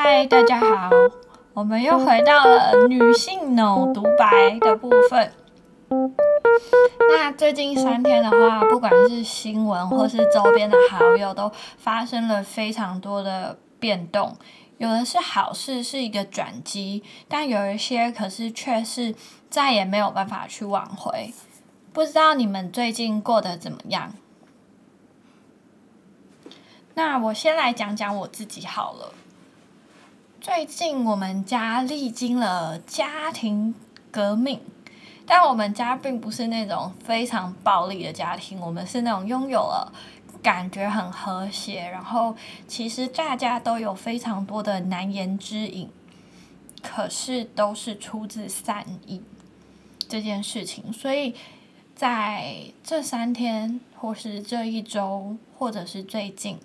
嗨，大家好，我们又回到了女性脑独白的部分。那最近三天的话，不管是新闻或是周边的好友，都发生了非常多的变动。有的是好事，是一个转机，但有一些可是却是再也没有办法去挽回。不知道你们最近过得怎么样？那我先来讲讲我自己好了。最近我们家历经了家庭革命，但我们家并不是那种非常暴力的家庭，我们是那种拥有了感觉很和谐，然后其实大家都有非常多的难言之隐，可是都是出自善意这件事情，所以在这三天，或是这一周，或者是最近。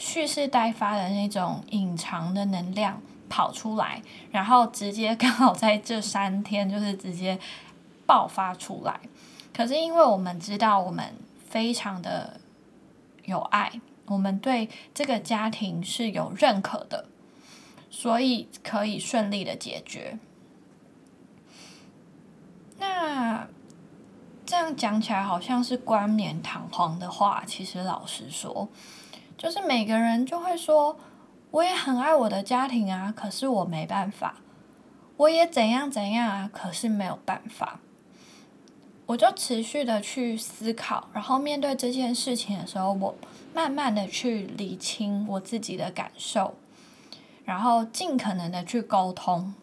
蓄势待发的那种隐藏的能量跑出来，然后直接刚好在这三天就是直接爆发出来。可是因为我们知道我们非常的有爱，我们对这个家庭是有认可的，所以可以顺利的解决。那这样讲起来好像是冠冕堂皇的话，其实老实说。就是每个人就会说，我也很爱我的家庭啊，可是我没办法，我也怎样怎样啊，可是没有办法。我就持续的去思考，然后面对这件事情的时候，我慢慢的去理清我自己的感受，然后尽可能的去沟通。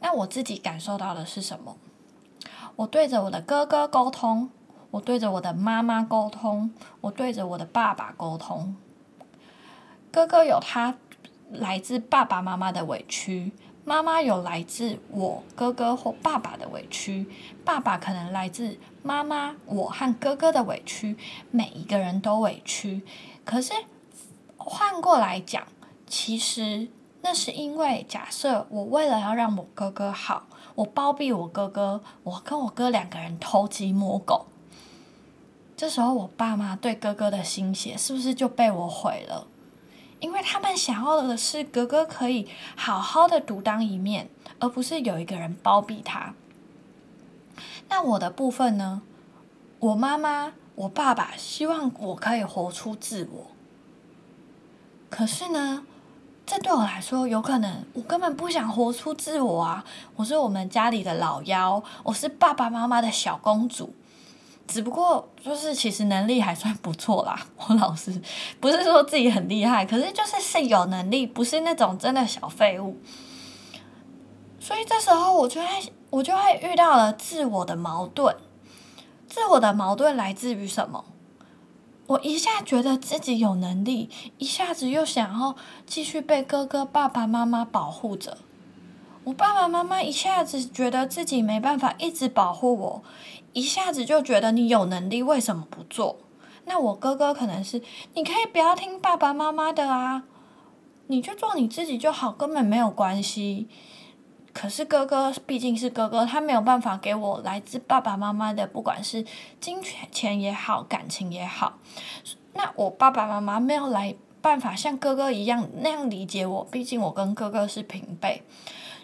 那我自己感受到的是什么？我对着我的哥哥沟通。我对着我的妈妈沟通，我对着我的爸爸沟通。哥哥有他来自爸爸妈妈的委屈，妈妈有来自我哥哥或爸爸的委屈，爸爸可能来自妈妈我和哥哥的委屈。每一个人都委屈，可是换过来讲，其实那是因为假设我为了要让我哥哥好，我包庇我哥哥，我跟我哥两个人偷鸡摸狗。这时候，我爸妈对哥哥的心血是不是就被我毁了？因为他们想要的是哥哥可以好好的独当一面，而不是有一个人包庇他。那我的部分呢？我妈妈、我爸爸希望我可以活出自我。可是呢，这对我来说，有可能我根本不想活出自我啊！我是我们家里的老幺，我是爸爸妈妈的小公主。只不过就是其实能力还算不错啦，我老师不是说自己很厉害，可是就是是有能力，不是那种真的小废物。所以这时候我就会我就会遇到了自我的矛盾，自我的矛盾来自于什么？我一下觉得自己有能力，一下子又想要继续被哥哥爸爸妈妈保护着。我爸爸妈妈一下子觉得自己没办法一直保护我。一下子就觉得你有能力，为什么不做？那我哥哥可能是你可以不要听爸爸妈妈的啊，你就做你自己就好，根本没有关系。可是哥哥毕竟是哥哥，他没有办法给我来自爸爸妈妈的，不管是金钱钱也好，感情也好。那我爸爸妈妈没有来办法像哥哥一样那样理解我，毕竟我跟哥哥是平辈。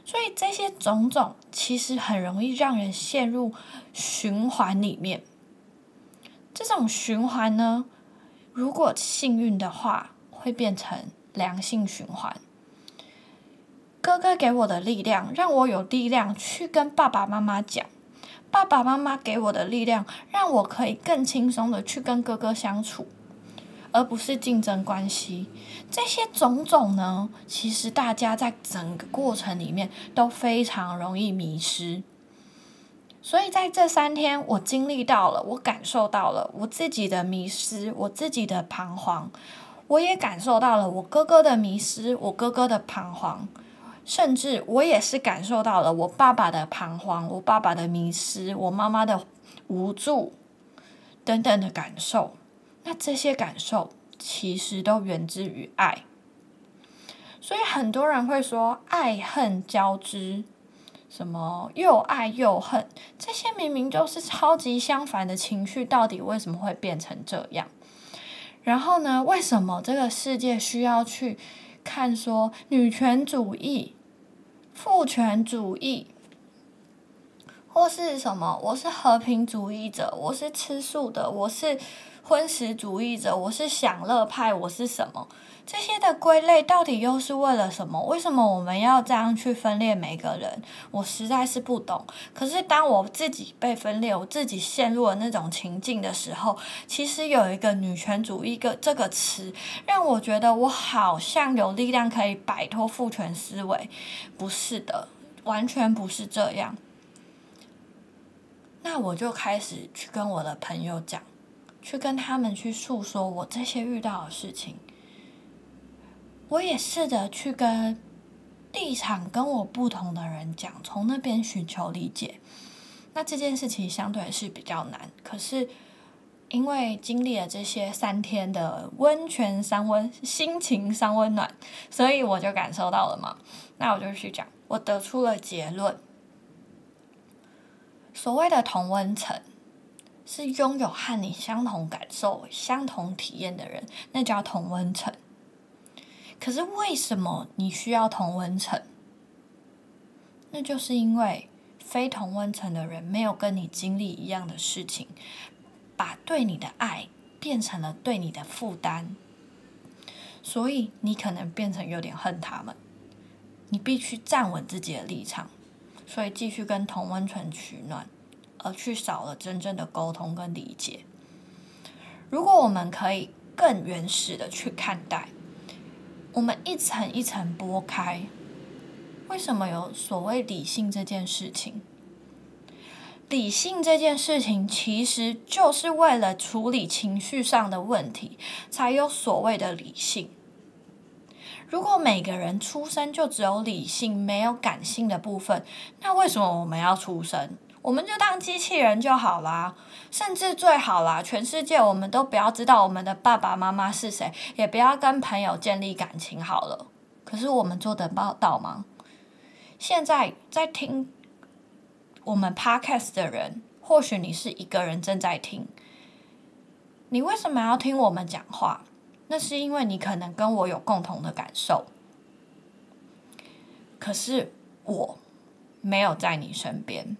所以这些种种其实很容易让人陷入循环里面。这种循环呢，如果幸运的话，会变成良性循环。哥哥给我的力量，让我有力量去跟爸爸妈妈讲；爸爸妈妈给我的力量，让我可以更轻松的去跟哥哥相处。而不是竞争关系，这些种种呢，其实大家在整个过程里面都非常容易迷失。所以在这三天，我经历到了，我感受到了我自己的迷失，我自己的彷徨，我也感受到了我哥哥的迷失，我哥哥的彷徨，甚至我也是感受到了我爸爸的彷徨，我爸爸的迷失，我妈妈的无助等等的感受。那这些感受其实都源自于爱，所以很多人会说爱恨交织，什么又爱又恨，这些明明就是超级相反的情绪，到底为什么会变成这样？然后呢，为什么这个世界需要去看说女权主义、父权主义，或是什么？我是和平主义者，我是吃素的，我是荤食主义者，我是享乐派，我是什么？这些的归类到底又是为了什么？为什么我们要这样去分裂每个人？我实在是不懂。可是当我自己被分裂，我自己陷入了那种情境的时候，其实有一个女权主义个这个词，让我觉得我好像有力量可以摆脱父权思维。不是的，完全不是这样。那我就开始去跟我的朋友讲，去跟他们去诉说我这些遇到的事情。我也试着去跟立场跟我不同的人讲，从那边寻求理解。那这件事情相对是比较难，可是因为经历了这些三天的温泉三温、心情三温暖，所以我就感受到了嘛。那我就去讲，我得出了结论：所谓的同温层，是拥有和你相同感受、相同体验的人，那叫同温层。可是为什么你需要同温层？那就是因为非同温层的人没有跟你经历一样的事情，把对你的爱变成了对你的负担，所以你可能变成有点恨他们。你必须站稳自己的立场，所以继续跟同温层取暖，而去少了真正的沟通跟理解。如果我们可以更原始的去看待。我们一层一层剥开，为什么有所谓理性这件事情？理性这件事情其实就是为了处理情绪上的问题，才有所谓的理性。如果每个人出生就只有理性，没有感性的部分，那为什么我们要出生？我们就当机器人就好啦，甚至最好啦，全世界我们都不要知道我们的爸爸妈妈是谁，也不要跟朋友建立感情好了。可是我们做得到吗？现在在听我们 podcast 的人，或许你是一个人正在听，你为什么要听我们讲话？那是因为你可能跟我有共同的感受，可是我没有在你身边。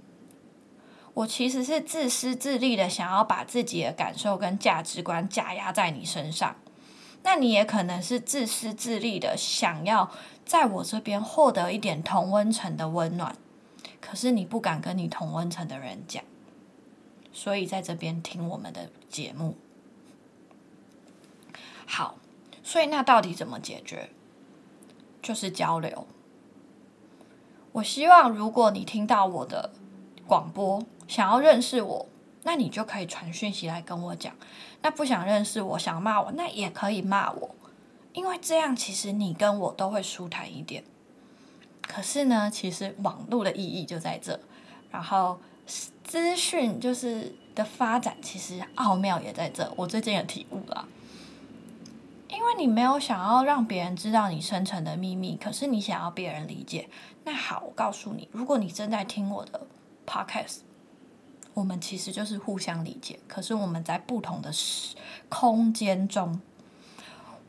我其实是自私自利的，想要把自己的感受跟价值观加压在你身上。那你也可能是自私自利的，想要在我这边获得一点同温层的温暖，可是你不敢跟你同温层的人讲，所以在这边听我们的节目。好，所以那到底怎么解决？就是交流。我希望如果你听到我的广播。想要认识我，那你就可以传讯息来跟我讲。那不想认识我，想骂我，那也可以骂我，因为这样其实你跟我都会舒坦一点。可是呢，其实网络的意义就在这，然后资讯就是的发展，其实奥妙也在这。我最近有体悟了，因为你没有想要让别人知道你深层的秘密，可是你想要别人理解。那好，我告诉你，如果你正在听我的 podcast。我们其实就是互相理解，可是我们在不同的时空间中，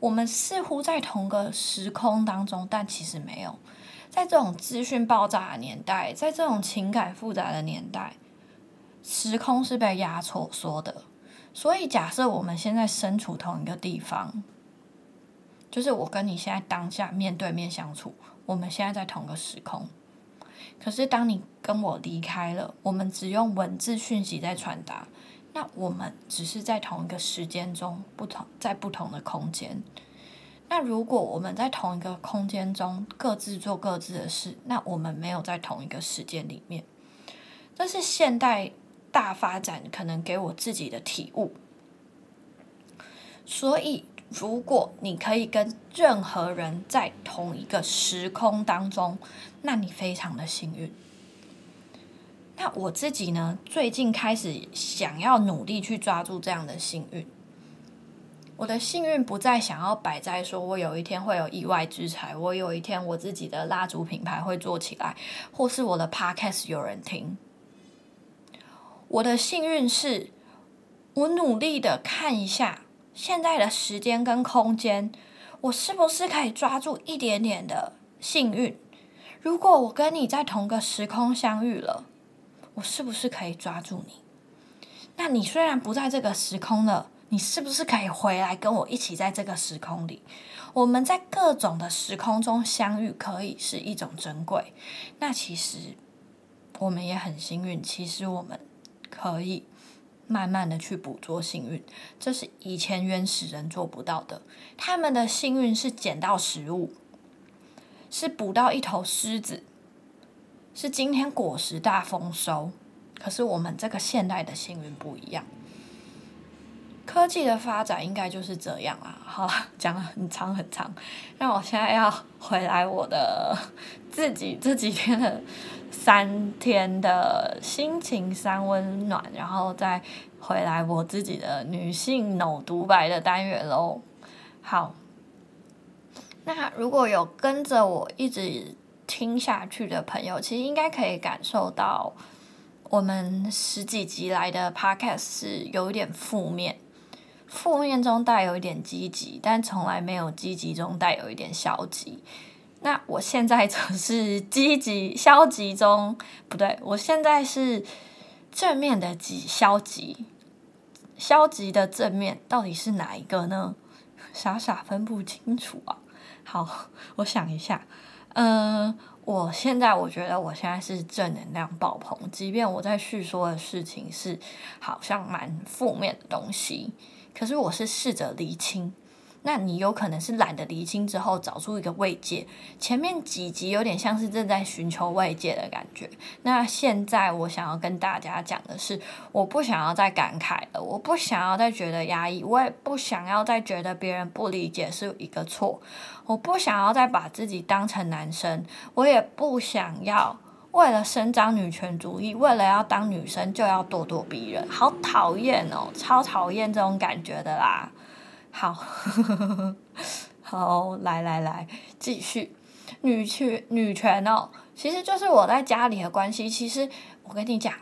我们似乎在同个时空当中，但其实没有。在这种资讯爆炸的年代，在这种情感复杂的年代，时空是被压缩缩的。所以，假设我们现在身处同一个地方，就是我跟你现在当下面对面相处，我们现在在同个时空。可是，当你跟我离开了，我们只用文字讯息在传达，那我们只是在同一个时间中，不同在不同的空间。那如果我们在同一个空间中各自做各自的事，那我们没有在同一个时间里面。这是现代大发展可能给我自己的体悟。所以。如果你可以跟任何人在同一个时空当中，那你非常的幸运。那我自己呢？最近开始想要努力去抓住这样的幸运。我的幸运不再想要摆在说我有一天会有意外之财，我有一天我自己的蜡烛品牌会做起来，或是我的 podcast 有人听。我的幸运是我努力的看一下。现在的时间跟空间，我是不是可以抓住一点点的幸运？如果我跟你在同个时空相遇了，我是不是可以抓住你？那你虽然不在这个时空了，你是不是可以回来跟我一起在这个时空里？我们在各种的时空中相遇，可以是一种珍贵。那其实我们也很幸运，其实我们可以。慢慢的去捕捉幸运，这是以前原始人做不到的。他们的幸运是捡到食物，是捕到一头狮子，是今天果实大丰收。可是我们这个现代的幸运不一样。科技的发展应该就是这样啊。好了，讲了很长很长，那我现在要回来我的自己这几天的。三天的心情三温暖，然后再回来我自己的女性脑独白的单元喽。好，那如果有跟着我一直听下去的朋友，其实应该可以感受到，我们十几集来的 podcast 是有一点负面，负面中带有一点积极，但从来没有积极中带有一点消极。那我现在则是积极消极中，不对，我现在是正面的极消极，消极的正面到底是哪一个呢？傻傻分不清楚啊。好，我想一下，嗯，我现在我觉得我现在是正能量爆棚，即便我在叙说的事情是好像蛮负面的东西，可是我是试着厘清。那你有可能是懒得离清之后找出一个慰藉，前面几集有点像是正在寻求慰藉的感觉。那现在我想要跟大家讲的是，我不想要再感慨了，我不想要再觉得压抑，我也不想要再觉得别人不理解是一个错，我不想要再把自己当成男生，我也不想要为了伸张女权主义，为了要当女生就要咄咄逼人，好讨厌哦，超讨厌这种感觉的啦。好，好，来来来，继续，女权女权哦，其实就是我在家里的关系。其实我跟你讲，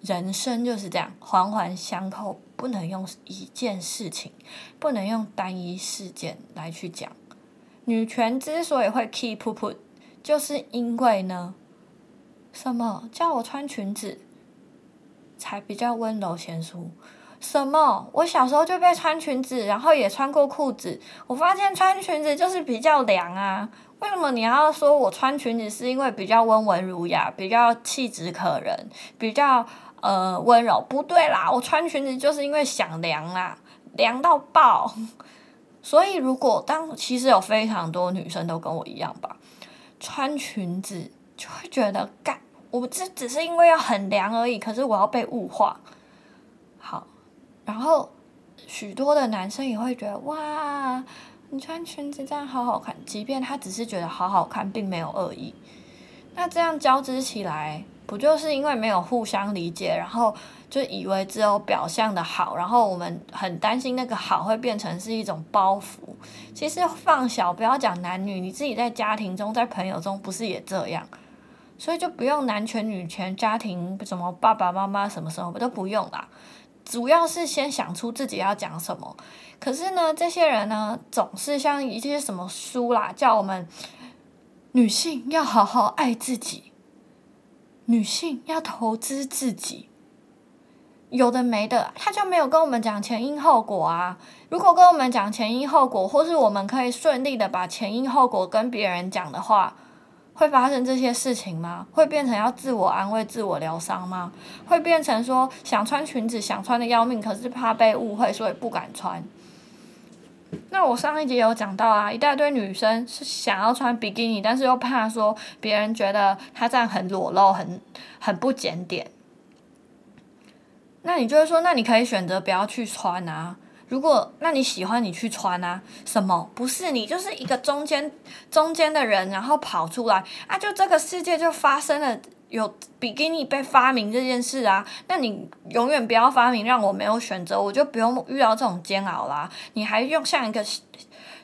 人生就是这样，环环相扣，不能用一件事情，不能用单一事件来去讲。女权之所以会 keep put，就是因为呢，什么叫我穿裙子才比较温柔贤淑？什么？我小时候就被穿裙子，然后也穿过裤子。我发现穿裙子就是比较凉啊。为什么你要说我穿裙子是因为比较温文儒雅、比较气质可人、比较呃温柔？不对啦，我穿裙子就是因为想凉啦，凉到爆。所以如果当其实有非常多女生都跟我一样吧，穿裙子就会觉得干，我这只是因为要很凉而已，可是我要被物化。然后，许多的男生也会觉得哇，你穿裙子这样好好看。即便他只是觉得好好看，并没有恶意。那这样交织起来，不就是因为没有互相理解，然后就以为只有表象的好，然后我们很担心那个好会变成是一种包袱。其实放小，不要讲男女，你自己在家庭中、在朋友中，不是也这样？所以就不用男权女权家庭，什么爸爸妈妈什么时候都不用啦。主要是先想出自己要讲什么，可是呢，这些人呢，总是像一些什么书啦，叫我们女性要好好爱自己，女性要投资自己，有的没的，他就没有跟我们讲前因后果啊。如果跟我们讲前因后果，或是我们可以顺利的把前因后果跟别人讲的话。会发生这些事情吗？会变成要自我安慰、自我疗伤吗？会变成说想穿裙子，想穿的要命，可是怕被误会，所以不敢穿。那我上一集有讲到啊，一大堆女生是想要穿比基尼，但是又怕说别人觉得她这样很裸露、很很不检点。那你就会说，那你可以选择不要去穿啊。如果那你喜欢你去穿啊？什么不是你就是一个中间中间的人，然后跑出来啊？就这个世界就发生了有比基尼被发明这件事啊？那你永远不要发明，让我没有选择，我就不用遇到这种煎熬啦。你还用像一个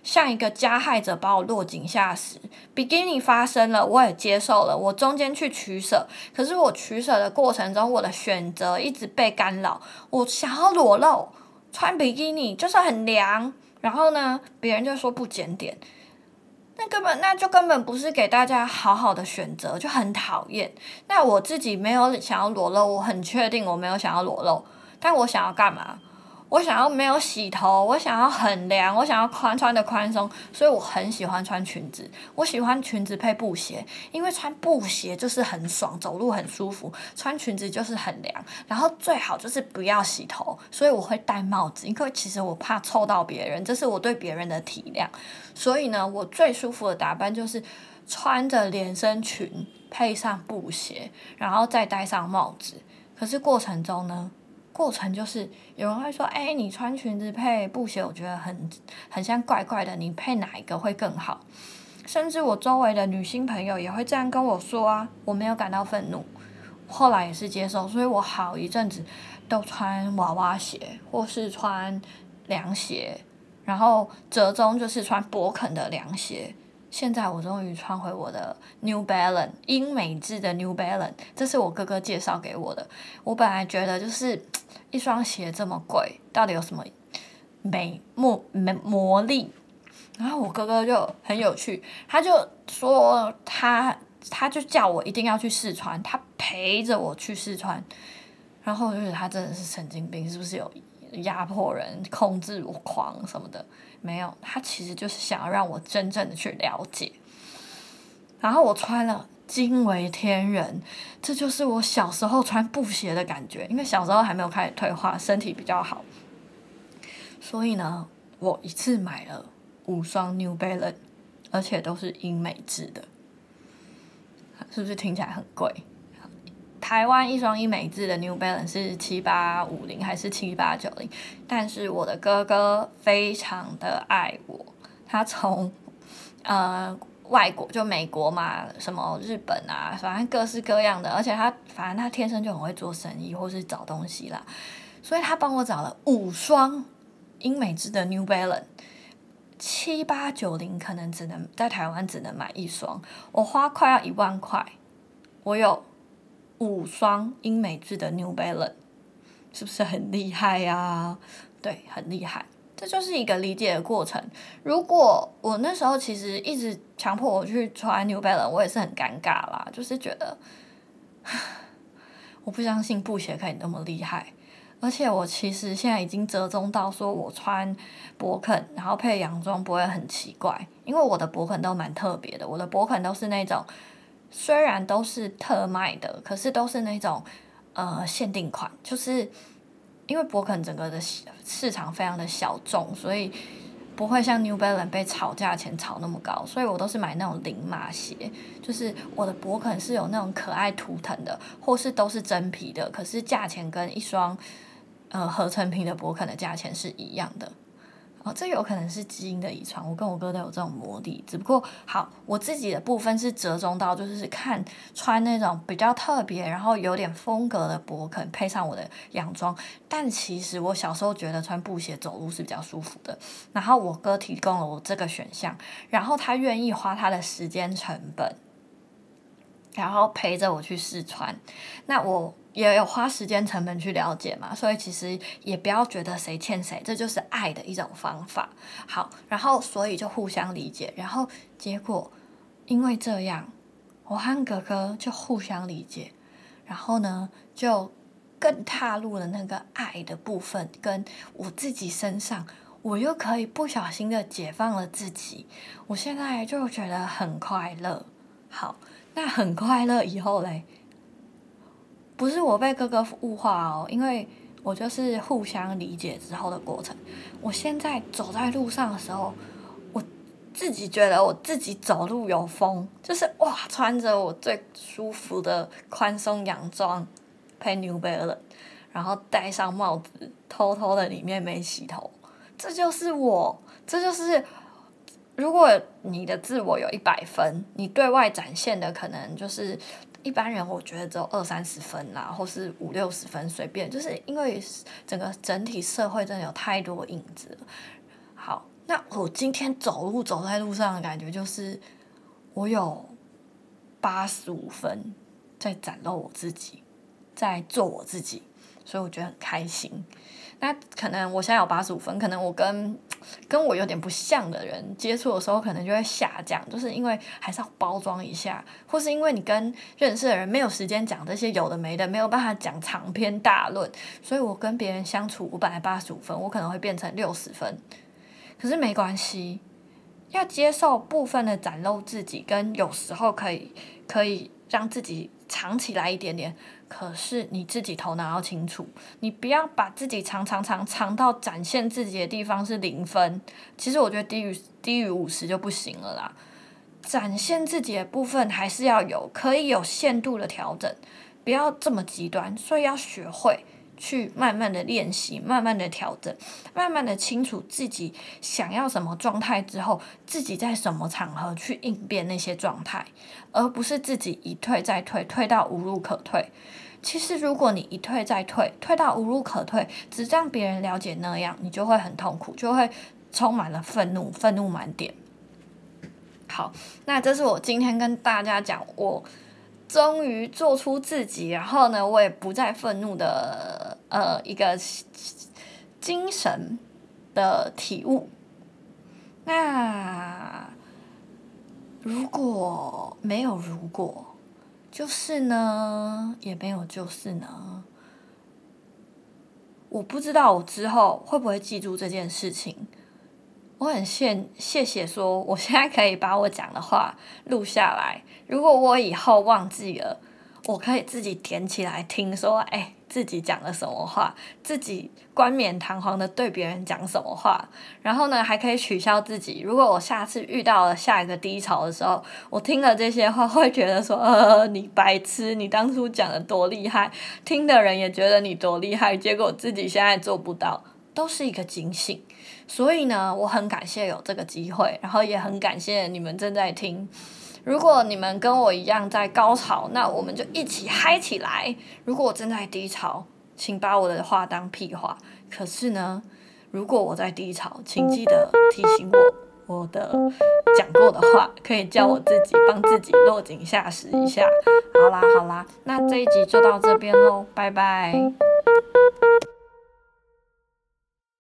像一个加害者把我落井下石？比基尼发生了，我也接受了，我中间去取舍，可是我取舍的过程中，我的选择一直被干扰，我想要裸露。穿比基尼就是很凉，然后呢，别人就说不检点，那根本那就根本不是给大家好好的选择，就很讨厌。那我自己没有想要裸露，我很确定我没有想要裸露，但我想要干嘛？我想要没有洗头，我想要很凉，我想要宽穿的宽松，所以我很喜欢穿裙子。我喜欢裙子配布鞋，因为穿布鞋就是很爽，走路很舒服；穿裙子就是很凉。然后最好就是不要洗头，所以我会戴帽子，因为其实我怕臭到别人，这是我对别人的体谅。所以呢，我最舒服的打扮就是穿着连身裙配上布鞋，然后再戴上帽子。可是过程中呢？过程就是有人会说：“哎，你穿裙子配布鞋，我觉得很很像怪怪的。你配哪一个会更好？”甚至我周围的女性朋友也会这样跟我说啊，我没有感到愤怒，后来也是接受，所以我好一阵子都穿娃娃鞋或是穿凉鞋，然后折中就是穿勃肯的凉鞋。现在我终于穿回我的 New Balance 英美制的 New Balance，这是我哥哥介绍给我的。我本来觉得就是一双鞋这么贵，到底有什么美魔魔魔力？然后我哥哥就很有趣，他就说他他就叫我一定要去试穿，他陪着我去试穿。然后就是他真的是神经病，是不是有压迫人、控制我狂什么的？没有，他其实就是想要让我真正的去了解。然后我穿了，惊为天人，这就是我小时候穿布鞋的感觉。因为小时候还没有开始退化，身体比较好，所以呢，我一次买了五双 New Balance，而且都是英美制的，是不是听起来很贵？台湾一双英美制的 New Balance 是七八五零还是七八九零？但是我的哥哥非常的爱我，他从呃外国就美国嘛，什么日本啊，反正各式各样的，而且他反正他天生就很会做生意或是找东西啦，所以他帮我找了五双英美制的 New Balance，七八九零可能只能在台湾只能买一双，我花快要一万块，我有。五双英美制的 New Balance，是不是很厉害呀？对，很厉害。这就是一个理解的过程。如果我那时候其实一直强迫我去穿 New Balance，我也是很尴尬啦。就是觉得，我不相信布鞋可以那么厉害。而且我其实现在已经折中到说，我穿勃肯然后配洋装不会很奇怪，因为我的勃肯都蛮特别的。我的勃肯都是那种。虽然都是特卖的，可是都是那种呃限定款，就是因为博肯整个的市场非常的小众，所以不会像 New Balance 被炒价钱炒那么高，所以我都是买那种零码鞋，就是我的博肯是有那种可爱图腾的，或是都是真皮的，可是价钱跟一双呃合成皮的博肯的价钱是一样的。哦，这有可能是基因的遗传，我跟我哥都有这种魔力。只不过好，我自己的部分是折中到，就是看穿那种比较特别，然后有点风格的勃肯，配上我的洋装。但其实我小时候觉得穿布鞋走路是比较舒服的。然后我哥提供了我这个选项，然后他愿意花他的时间成本，然后陪着我去试穿。那我。也有花时间成本去了解嘛，所以其实也不要觉得谁欠谁，这就是爱的一种方法。好，然后所以就互相理解，然后结果因为这样，我和哥哥就互相理解，然后呢就更踏入了那个爱的部分，跟我自己身上，我又可以不小心的解放了自己，我现在就觉得很快乐。好，那很快乐以后嘞？不是我被哥哥物化哦，因为我就是互相理解之后的过程。我现在走在路上的时候，我自己觉得我自己走路有风，就是哇，穿着我最舒服的宽松洋装，配 New Balance，然后戴上帽子，偷偷的里面没洗头，这就是我，这就是如果你的自我有一百分，你对外展现的可能就是。一般人我觉得只有二三十分啦，或是五六十分，随便，就是因为整个整体社会真的有太多影子。好，那我今天走路走在路上的感觉就是，我有八十五分在展露我自己，在做我自己，所以我觉得很开心。那可能我现在有八十五分，可能我跟跟我有点不像的人接触的时候，可能就会下降，就是因为还是要包装一下，或是因为你跟认识的人没有时间讲这些有的没的，没有办法讲长篇大论，所以我跟别人相处五百八十五分，我可能会变成六十分。可是没关系，要接受部分的展露自己，跟有时候可以可以让自己藏起来一点点。可是你自己头脑要清楚，你不要把自己藏藏藏藏到展现自己的地方是零分。其实我觉得低于低于五十就不行了啦。展现自己的部分还是要有，可以有限度的调整，不要这么极端。所以要学会去慢慢的练习，慢慢的调整，慢慢的清楚自己想要什么状态之后，自己在什么场合去应变那些状态，而不是自己一退再退，退到无路可退。其实，如果你一退再退，退到无路可退，只让别人了解那样，你就会很痛苦，就会充满了愤怒，愤怒满点。好，那这是我今天跟大家讲，我终于做出自己，然后呢，我也不再愤怒的呃一个精神的体悟。那如果没有如果？就是呢，也没有就是呢。我不知道我之后会不会记住这件事情。我很谢谢谢说，我现在可以把我讲的话录下来。如果我以后忘记了，我可以自己点起来听，说哎。自己讲了什么话，自己冠冕堂皇的对别人讲什么话，然后呢，还可以取笑自己。如果我下次遇到了下一个低潮的时候，我听了这些话，会觉得说，呃，你白痴，你当初讲的多厉害，听的人也觉得你多厉害，结果自己现在做不到，都是一个警醒。所以呢，我很感谢有这个机会，然后也很感谢你们正在听。如果你们跟我一样在高潮，那我们就一起嗨起来。如果我正在低潮，请把我的话当屁话。可是呢，如果我在低潮，请记得提醒我我的讲过的话，可以叫我自己帮自己落井下石一下。好啦好啦，那这一集就到这边喽，拜拜。